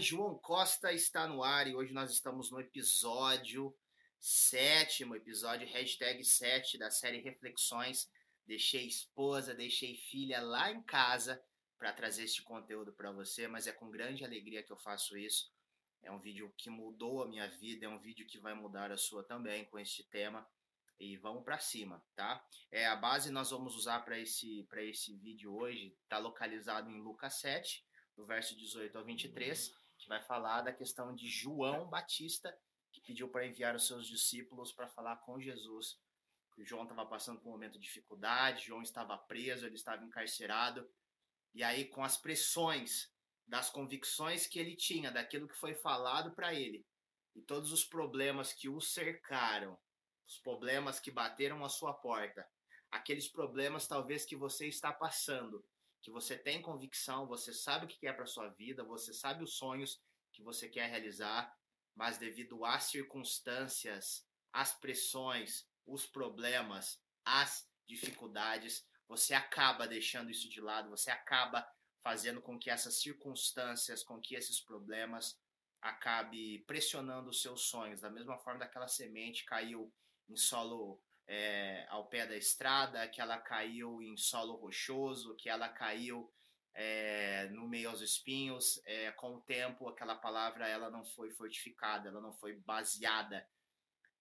João Costa está no ar e hoje nós estamos no episódio sétimo, episódio hashtag 7 da série Reflexões. Deixei esposa, deixei filha lá em casa para trazer este conteúdo para você, mas é com grande alegria que eu faço isso. É um vídeo que mudou a minha vida, é um vídeo que vai mudar a sua também com este tema. E vamos para cima, tá? É a base nós vamos usar para esse para esse vídeo hoje, está localizado em Lucas 7, do verso 18 ao 23, que vai falar da questão de João Batista, que pediu para enviar os seus discípulos para falar com Jesus. O João estava passando por um momento de dificuldade, João estava preso, ele estava encarcerado. E aí, com as pressões das convicções que ele tinha, daquilo que foi falado para ele, e todos os problemas que o cercaram, os problemas que bateram a sua porta, aqueles problemas talvez que você está passando, que você tem convicção, você sabe o que quer para sua vida, você sabe os sonhos que você quer realizar, mas devido às circunstâncias, às pressões, os problemas, as dificuldades, você acaba deixando isso de lado, você acaba fazendo com que essas circunstâncias, com que esses problemas acabe pressionando os seus sonhos, da mesma forma daquela semente caiu em solo é, ao pé da estrada, que ela caiu em solo rochoso, que ela caiu é, no meio aos espinhos. É, com o tempo, aquela palavra ela não foi fortificada, ela não foi baseada.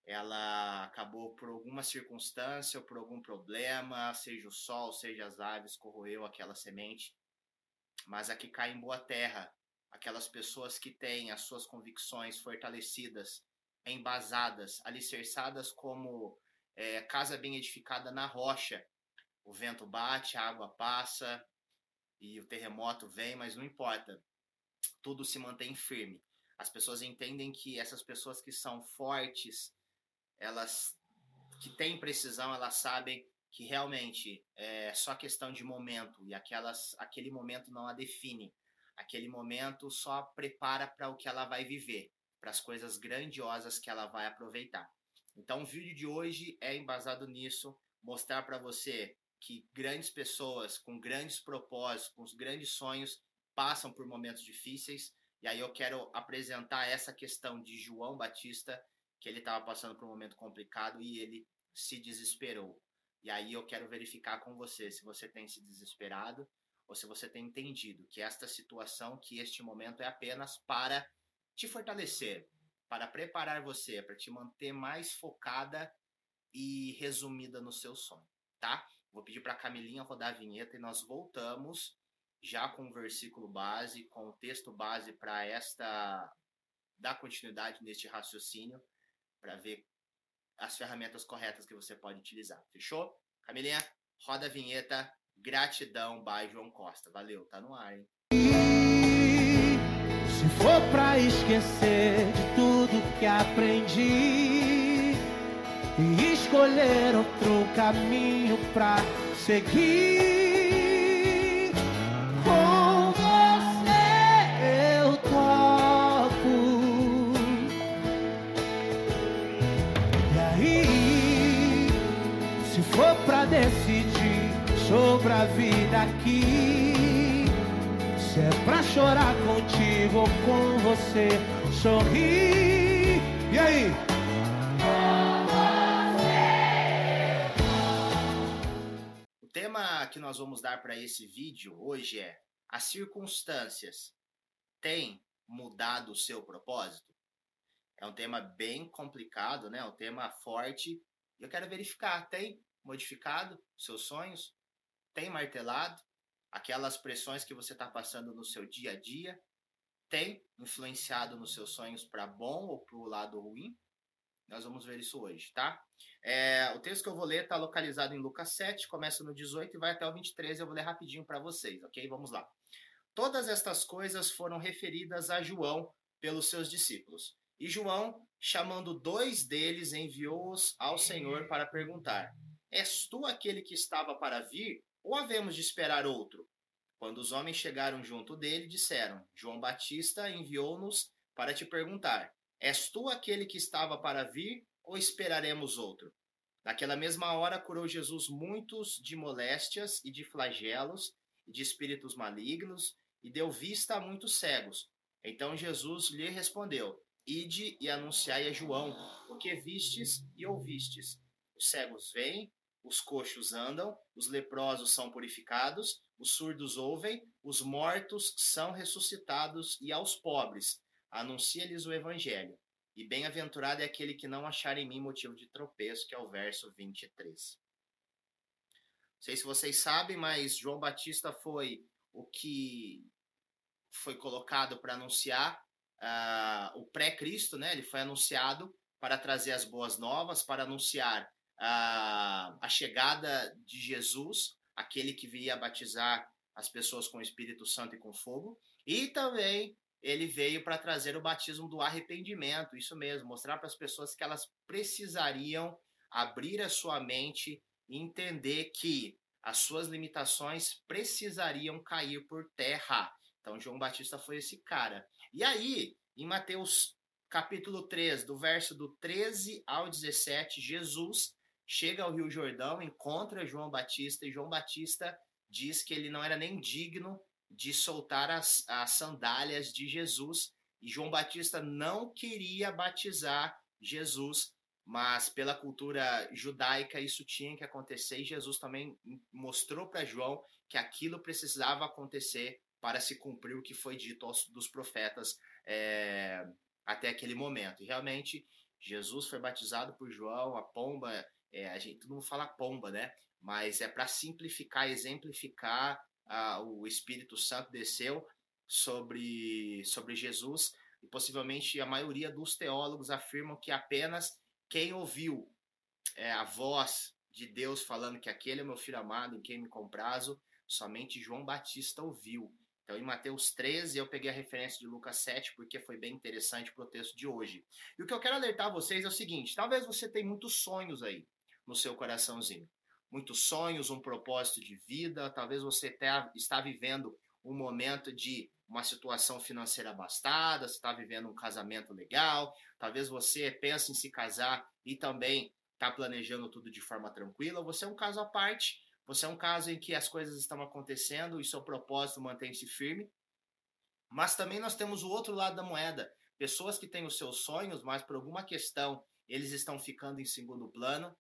Ela acabou por alguma circunstância ou por algum problema, seja o sol, seja as aves, corroeu aquela semente. Mas a que cai em boa terra, aquelas pessoas que têm as suas convicções fortalecidas, embasadas, alicerçadas como é, casa bem edificada na rocha. O vento bate, a água passa e o terremoto vem, mas não importa. Tudo se mantém firme. As pessoas entendem que essas pessoas que são fortes, elas que têm precisão, elas sabem que realmente é só questão de momento e aquelas, aquele momento não a define. Aquele momento só prepara para o que ela vai viver, para as coisas grandiosas que ela vai aproveitar. Então, o vídeo de hoje é embasado nisso, mostrar para você que grandes pessoas com grandes propósitos, com grandes sonhos, passam por momentos difíceis. E aí eu quero apresentar essa questão de João Batista, que ele estava passando por um momento complicado e ele se desesperou. E aí eu quero verificar com você se você tem se desesperado ou se você tem entendido que esta situação, que este momento é apenas para te fortalecer, para preparar você, para te manter mais focada e resumida no seu sonho, tá? Vou pedir para a Camilinha rodar a vinheta e nós voltamos já com o versículo base, com o texto base para esta dar continuidade neste raciocínio, para ver as ferramentas corretas que você pode utilizar. Fechou? Camilinha, roda a vinheta. Gratidão, by João Costa. Valeu, tá no ar, hein? Se for pra esquecer de que aprendi e escolher outro caminho pra seguir, com você eu topo. E aí, se for pra decidir sobre a vida aqui. Se é pra chorar contigo ou com você sorrir. E aí? O tema que nós vamos dar para esse vídeo hoje é: as circunstâncias têm mudado o seu propósito? É um tema bem complicado, né? Um tema forte. E eu quero verificar, tem modificado seus sonhos? Tem martelado? aquelas pressões que você está passando no seu dia a dia tem influenciado nos seus sonhos para bom ou para o lado ruim? Nós vamos ver isso hoje, tá? É, o texto que eu vou ler está localizado em Lucas 7, começa no 18 e vai até o 23. Eu vou ler rapidinho para vocês, ok? Vamos lá. Todas estas coisas foram referidas a João pelos seus discípulos. E João, chamando dois deles, enviou-os ao Senhor para perguntar: És tu aquele que estava para vir ou havemos de esperar outro? Quando os homens chegaram junto dele, disseram: João Batista enviou-nos para te perguntar: És tu aquele que estava para vir, ou esperaremos outro? Naquela mesma hora curou Jesus muitos de moléstias e de flagelos e de espíritos malignos, e deu vista a muitos cegos. Então Jesus lhe respondeu: Ide e anunciai a João o que vistes e ouvistes. Os cegos veem, os coxos andam, os leprosos são purificados, os surdos ouvem, os mortos são ressuscitados e aos pobres anuncia-lhes o evangelho. E bem-aventurado é aquele que não achar em mim motivo de tropeço, que é o verso 23. Não sei se vocês sabem, mas João Batista foi o que foi colocado para anunciar uh, o pré-Cristo, né? Ele foi anunciado para trazer as boas novas, para anunciar uh, a chegada de Jesus, aquele que viria batizar as pessoas com o Espírito Santo e com fogo, e também ele veio para trazer o batismo do arrependimento, isso mesmo, mostrar para as pessoas que elas precisariam abrir a sua mente e entender que as suas limitações precisariam cair por terra. Então João Batista foi esse cara. E aí, em Mateus capítulo 3, do verso do 13 ao 17, Jesus chega ao Rio Jordão, encontra João Batista e João Batista diz que ele não era nem digno de soltar as, as sandálias de Jesus. E João Batista não queria batizar Jesus, mas pela cultura judaica isso tinha que acontecer. E Jesus também mostrou para João que aquilo precisava acontecer para se cumprir o que foi dito aos, dos profetas é, até aquele momento. E realmente Jesus foi batizado por João, a pomba, é, a gente todo mundo fala pomba, né? Mas é para simplificar, exemplificar a, o Espírito Santo desceu sobre, sobre Jesus, e possivelmente a maioria dos teólogos afirmam que apenas quem ouviu é, a voz de Deus falando que aquele é meu filho amado, em quem me comprazo, somente João Batista ouviu. Então, em Mateus 13, eu peguei a referência de Lucas 7, porque foi bem interessante para o texto de hoje. E o que eu quero alertar vocês é o seguinte: talvez você tenha muitos sonhos aí no seu coraçãozinho. Muitos sonhos, um propósito de vida, talvez você tá, está vivendo um momento de uma situação financeira abastada, você está vivendo um casamento legal, talvez você pense em se casar e também está planejando tudo de forma tranquila, você é um caso à parte, você é um caso em que as coisas estão acontecendo e seu propósito mantém-se firme, mas também nós temos o outro lado da moeda, pessoas que têm os seus sonhos, mas por alguma questão eles estão ficando em segundo plano,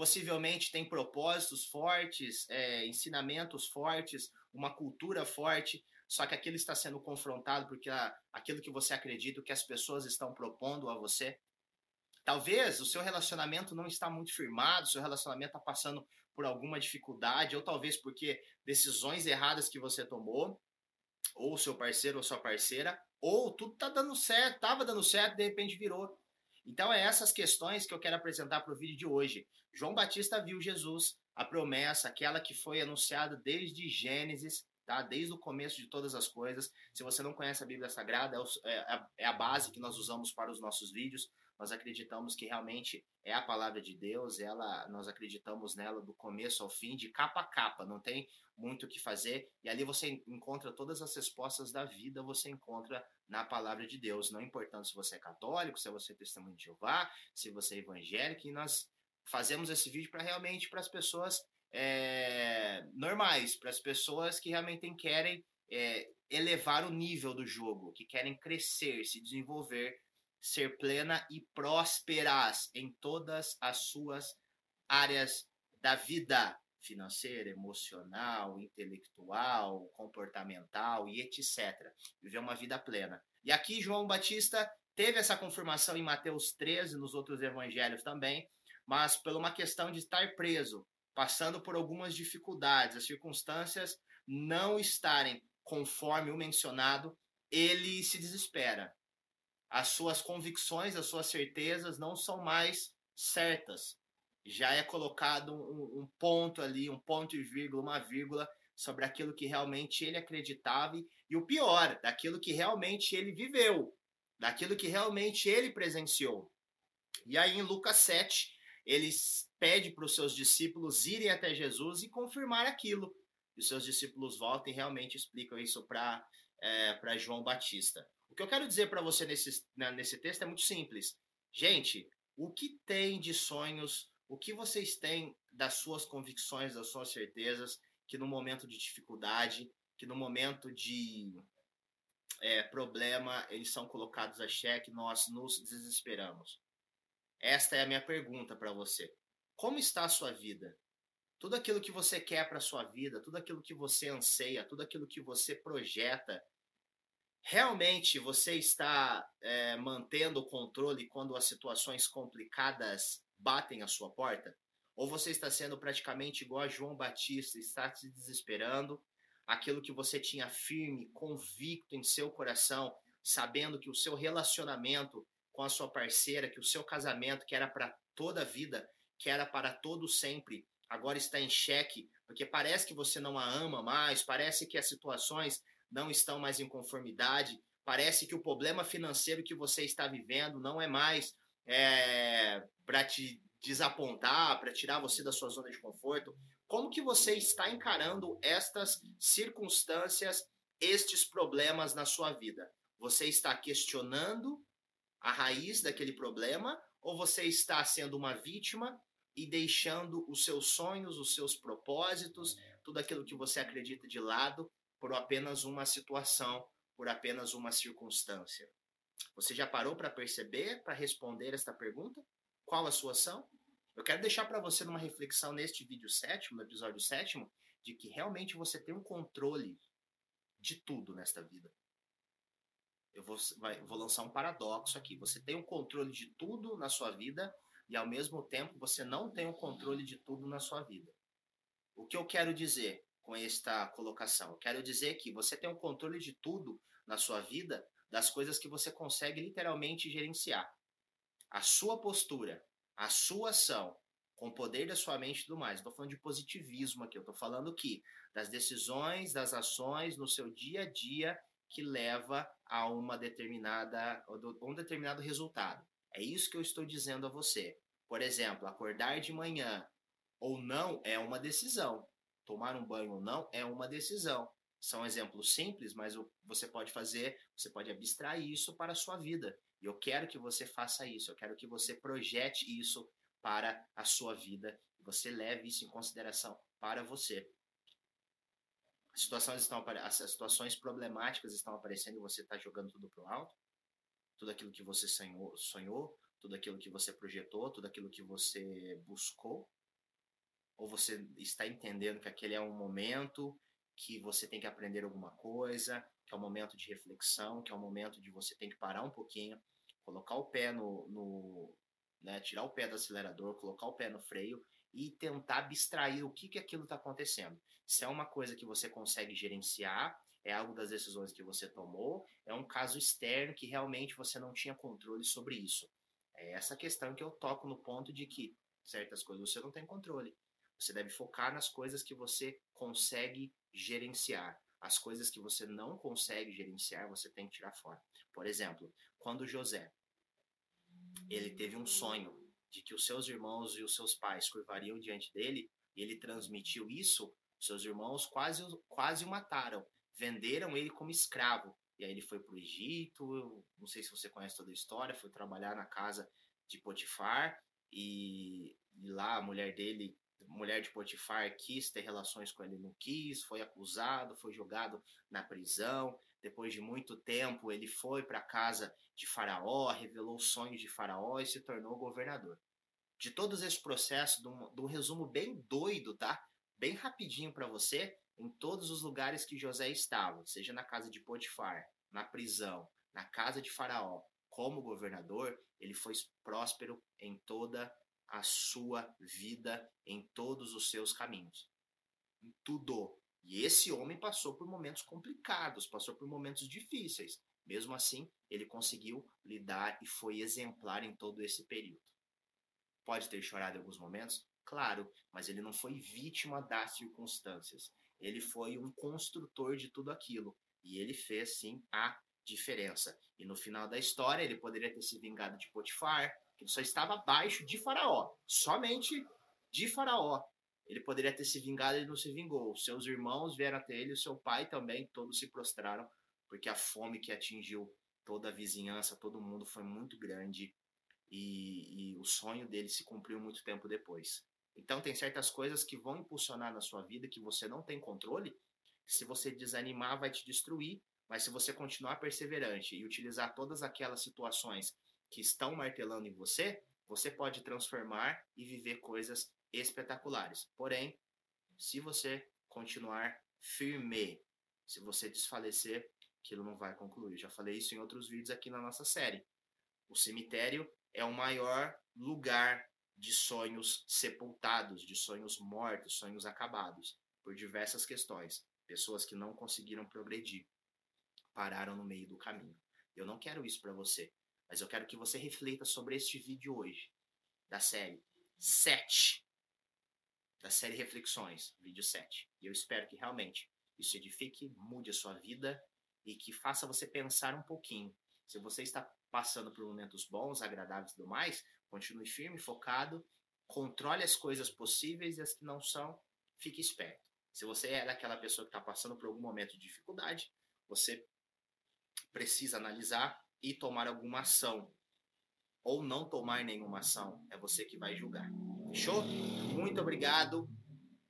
possivelmente tem propósitos fortes, é, ensinamentos fortes, uma cultura forte, só que aquilo está sendo confrontado porque a, aquilo que você acredita, o que as pessoas estão propondo a você. Talvez o seu relacionamento não está muito firmado, seu relacionamento está passando por alguma dificuldade, ou talvez porque decisões erradas que você tomou, ou seu parceiro ou sua parceira, ou tudo está dando certo, estava dando certo, de repente virou. Então, é essas questões que eu quero apresentar para o vídeo de hoje. João Batista viu Jesus, a promessa, aquela que foi anunciada desde Gênesis, tá? desde o começo de todas as coisas. Se você não conhece a Bíblia Sagrada, é, é, é a base que nós usamos para os nossos vídeos. Nós acreditamos que realmente é a palavra de Deus, ela, nós acreditamos nela do começo ao fim, de capa a capa, não tem muito o que fazer. E ali você encontra todas as respostas da vida, você encontra na palavra de Deus, não importando se você é católico, se você é testemunho de Jeová, se você é evangélico, e nós fazemos esse vídeo para realmente para as pessoas é, normais, para as pessoas que realmente querem é, elevar o nível do jogo, que querem crescer, se desenvolver, ser plena e prósperas em todas as suas áreas da vida financeira, emocional, intelectual, comportamental e etc. Viver uma vida plena. E aqui João Batista teve essa confirmação em Mateus 13, nos outros evangelhos também, mas por uma questão de estar preso, passando por algumas dificuldades, as circunstâncias não estarem conforme o mencionado, ele se desespera. As suas convicções, as suas certezas não são mais certas. Já é colocado um, um ponto ali, um ponto e vírgula, uma vírgula sobre aquilo que realmente ele acreditava e, o pior, daquilo que realmente ele viveu, daquilo que realmente ele presenciou. E aí em Lucas 7, ele pede para os seus discípulos irem até Jesus e confirmar aquilo. E os seus discípulos voltam e realmente explicam isso para é, João Batista. O que eu quero dizer para você nesse, nesse texto é muito simples. Gente, o que tem de sonhos, o que vocês têm das suas convicções, das suas certezas, que no momento de dificuldade, que no momento de é, problema, eles são colocados a xeque, nós nos desesperamos. Esta é a minha pergunta para você. Como está a sua vida? Tudo aquilo que você quer para a sua vida, tudo aquilo que você anseia, tudo aquilo que você projeta, realmente você está é, mantendo o controle quando as situações complicadas batem a sua porta? Ou você está sendo praticamente igual a João Batista, está se desesperando, aquilo que você tinha firme, convicto em seu coração, sabendo que o seu relacionamento com a sua parceira, que o seu casamento, que era para toda a vida, que era para todo sempre, agora está em xeque, porque parece que você não a ama mais, parece que as situações não estão mais em conformidade, parece que o problema financeiro que você está vivendo não é mais é, para te desapontar, para tirar você da sua zona de conforto, como que você está encarando estas circunstâncias, estes problemas na sua vida? Você está questionando a raiz daquele problema ou você está sendo uma vítima e deixando os seus sonhos, os seus propósitos, tudo aquilo que você acredita de lado por apenas uma situação, por apenas uma circunstância? Você já parou para perceber, para responder esta pergunta? Qual a sua ação? Eu quero deixar para você numa reflexão neste vídeo sétimo, no episódio sétimo, de que realmente você tem um controle de tudo nesta vida. Eu vou, vai, vou lançar um paradoxo aqui. Você tem o um controle de tudo na sua vida e ao mesmo tempo você não tem o um controle de tudo na sua vida. O que eu quero dizer com esta colocação? Eu quero dizer que você tem o um controle de tudo na sua vida, das coisas que você consegue literalmente gerenciar. A sua postura, a sua ação com o poder da sua mente e tudo mais. Estou falando de positivismo aqui. Eu estou falando que das decisões, das ações no seu dia a dia que leva a uma determinada, um determinado resultado. É isso que eu estou dizendo a você. Por exemplo, acordar de manhã ou não é uma decisão. Tomar um banho ou não é uma decisão. São exemplos simples, mas você pode fazer, você pode abstrair isso para a sua vida. E eu quero que você faça isso, eu quero que você projete isso para a sua vida, você leve isso em consideração para você. As situações, estão, as situações problemáticas estão aparecendo e você está jogando tudo para o alto? Tudo aquilo que você sonhou, sonhou, tudo aquilo que você projetou, tudo aquilo que você buscou? Ou você está entendendo que aquele é um momento que você tem que aprender alguma coisa, que é um momento de reflexão, que é um momento de você tem que parar um pouquinho, colocar o pé no, no né, tirar o pé do acelerador, colocar o pé no freio e tentar abstrair o que, que aquilo está acontecendo. Se é uma coisa que você consegue gerenciar, é algo das decisões que você tomou, é um caso externo que realmente você não tinha controle sobre isso. É essa questão que eu toco no ponto de que certas coisas você não tem controle. Você deve focar nas coisas que você consegue gerenciar. As coisas que você não consegue gerenciar, você tem que tirar fora. Por exemplo, quando José ele teve um sonho de que os seus irmãos e os seus pais curvariam diante dele, e ele transmitiu isso, seus irmãos quase, quase o mataram, venderam ele como escravo. E aí ele foi para o Egito, não sei se você conhece toda a história, foi trabalhar na casa de Potifar, e, e lá a mulher dele mulher de Potifar quis ter relações com ele, não quis, foi acusado, foi jogado na prisão. Depois de muito tempo, ele foi para a casa de Faraó, revelou os sonhos de Faraó e se tornou governador. De todos esses processos, de um, de um resumo bem doido, tá? Bem rapidinho para você, em todos os lugares que José estava, seja na casa de Potifar, na prisão, na casa de Faraó, como governador, ele foi próspero em toda a sua vida em todos os seus caminhos. Em tudo. E esse homem passou por momentos complicados, passou por momentos difíceis. Mesmo assim, ele conseguiu lidar e foi exemplar em todo esse período. Pode ter chorado em alguns momentos? Claro, mas ele não foi vítima das circunstâncias. Ele foi um construtor de tudo aquilo. E ele fez, sim, a diferença. E no final da história, ele poderia ter se vingado de Potifar, ele só estava abaixo de Faraó, somente de Faraó. Ele poderia ter se vingado, ele não se vingou. Seus irmãos vieram até ele, o seu pai também, todos se prostraram, porque a fome que atingiu toda a vizinhança, todo mundo foi muito grande e, e o sonho dele se cumpriu muito tempo depois. Então tem certas coisas que vão impulsionar na sua vida que você não tem controle. Se você desanimar, vai te destruir, Mas se você continuar perseverante e utilizar todas aquelas situações que estão martelando em você, você pode transformar e viver coisas espetaculares. Porém, se você continuar firme, se você desfalecer, aquilo não vai concluir. Já falei isso em outros vídeos aqui na nossa série. O cemitério é o maior lugar de sonhos sepultados, de sonhos mortos, sonhos acabados, por diversas questões. Pessoas que não conseguiram progredir, pararam no meio do caminho. Eu não quero isso para você, mas eu quero que você reflita sobre este vídeo hoje, da série 7, da série Reflexões, vídeo 7. E eu espero que realmente isso edifique, mude a sua vida e que faça você pensar um pouquinho. Se você está passando por momentos bons, agradáveis e tudo mais, continue firme, focado, controle as coisas possíveis e as que não são, fique esperto. Se você é daquela pessoa que está passando por algum momento de dificuldade, você precisa analisar e tomar alguma ação. Ou não tomar nenhuma ação. É você que vai julgar. Fechou? Muito obrigado.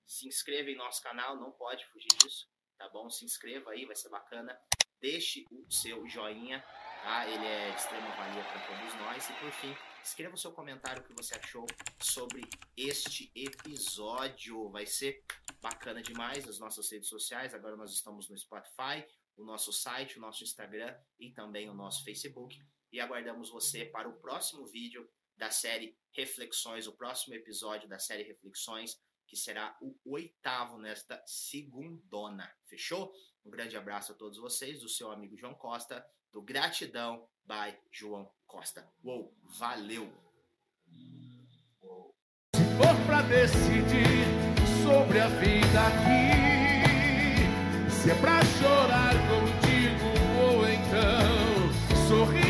Se inscreva em nosso canal, não pode fugir disso. Tá bom? Se inscreva aí, vai ser bacana. Deixe o seu joinha, tá? Ele é de extrema valia para todos nós. E por fim, escreva o seu comentário o que você achou sobre este episódio. Vai ser bacana demais as nossas redes sociais. Agora nós estamos no Spotify, o nosso site, o nosso Instagram e também o nosso Facebook. E aguardamos você para o próximo vídeo da série Reflexões, o próximo episódio da série Reflexões, que será o oitavo nesta segundona. Fechou? Um grande abraço a todos vocês, do seu amigo João Costa, do Gratidão by João Costa. Uou, valeu! Pra decidir sobre a vida aqui, se é pra chorar contigo ou então sorrir.